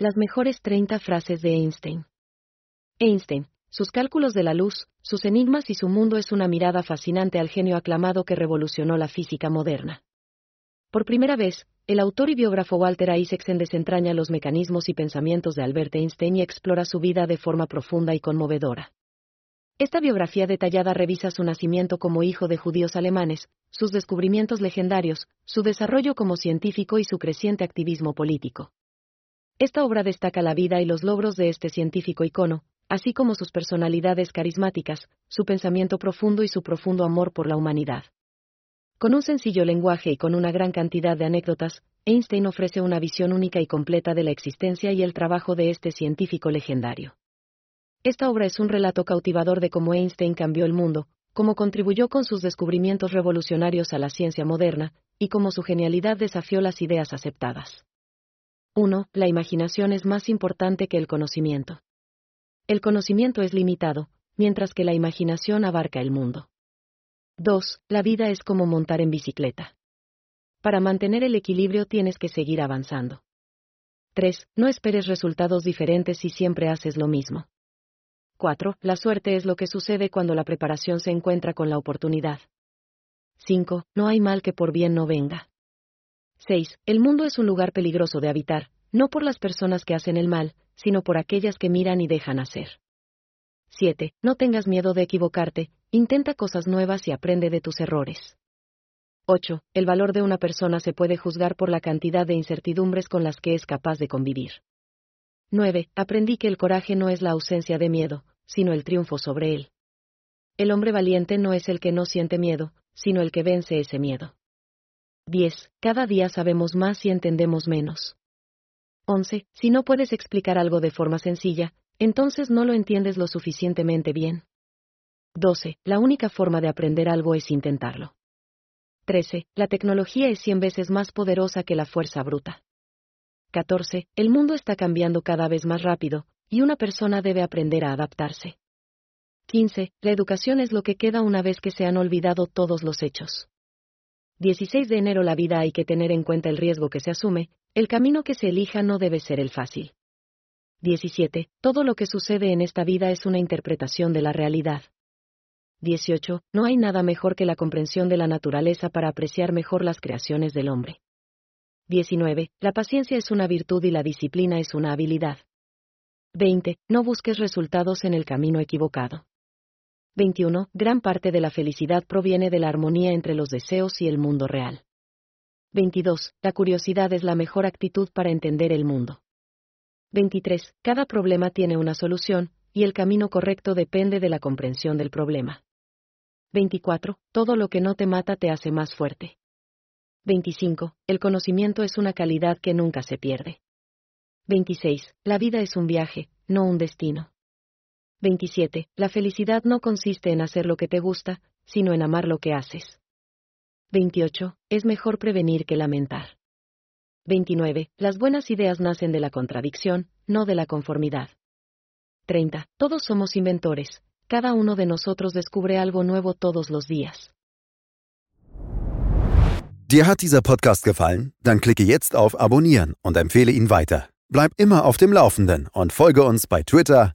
Las mejores 30 frases de Einstein. Einstein, sus cálculos de la luz, sus enigmas y su mundo es una mirada fascinante al genio aclamado que revolucionó la física moderna. Por primera vez, el autor y biógrafo Walter Isaacson desentraña los mecanismos y pensamientos de Albert Einstein y explora su vida de forma profunda y conmovedora. Esta biografía detallada revisa su nacimiento como hijo de judíos alemanes, sus descubrimientos legendarios, su desarrollo como científico y su creciente activismo político. Esta obra destaca la vida y los logros de este científico icono, así como sus personalidades carismáticas, su pensamiento profundo y su profundo amor por la humanidad. Con un sencillo lenguaje y con una gran cantidad de anécdotas, Einstein ofrece una visión única y completa de la existencia y el trabajo de este científico legendario. Esta obra es un relato cautivador de cómo Einstein cambió el mundo, cómo contribuyó con sus descubrimientos revolucionarios a la ciencia moderna, y cómo su genialidad desafió las ideas aceptadas. 1. La imaginación es más importante que el conocimiento. El conocimiento es limitado, mientras que la imaginación abarca el mundo. 2. La vida es como montar en bicicleta. Para mantener el equilibrio tienes que seguir avanzando. 3. No esperes resultados diferentes si siempre haces lo mismo. 4. La suerte es lo que sucede cuando la preparación se encuentra con la oportunidad. 5. No hay mal que por bien no venga. 6. El mundo es un lugar peligroso de habitar, no por las personas que hacen el mal, sino por aquellas que miran y dejan hacer. 7. No tengas miedo de equivocarte, intenta cosas nuevas y aprende de tus errores. 8. El valor de una persona se puede juzgar por la cantidad de incertidumbres con las que es capaz de convivir. 9. Aprendí que el coraje no es la ausencia de miedo, sino el triunfo sobre él. El hombre valiente no es el que no siente miedo, sino el que vence ese miedo. 10. Cada día sabemos más y entendemos menos. 11. Si no puedes explicar algo de forma sencilla, entonces no lo entiendes lo suficientemente bien. 12. La única forma de aprender algo es intentarlo. 13. La tecnología es 100 veces más poderosa que la fuerza bruta. 14. El mundo está cambiando cada vez más rápido, y una persona debe aprender a adaptarse. 15. La educación es lo que queda una vez que se han olvidado todos los hechos. 16 de enero la vida hay que tener en cuenta el riesgo que se asume, el camino que se elija no debe ser el fácil. 17. Todo lo que sucede en esta vida es una interpretación de la realidad. 18. No hay nada mejor que la comprensión de la naturaleza para apreciar mejor las creaciones del hombre. 19. La paciencia es una virtud y la disciplina es una habilidad. 20. No busques resultados en el camino equivocado. 21. Gran parte de la felicidad proviene de la armonía entre los deseos y el mundo real. 22. La curiosidad es la mejor actitud para entender el mundo. 23. Cada problema tiene una solución, y el camino correcto depende de la comprensión del problema. 24. Todo lo que no te mata te hace más fuerte. 25. El conocimiento es una calidad que nunca se pierde. 26. La vida es un viaje, no un destino. 27. La felicidad no consiste en hacer lo que te gusta, sino en amar lo que haces. 28. Es mejor prevenir que lamentar. 29. Las buenas ideas nacen de la contradicción, no de la conformidad. 30. Todos somos inventores. Cada uno de nosotros descubre algo nuevo todos los días. Dir hat dieser Podcast gefallen? Dann klicke jetzt auf Abonnieren und empfehle ihn weiter. Bleib immer auf dem Laufenden und folge uns bei Twitter,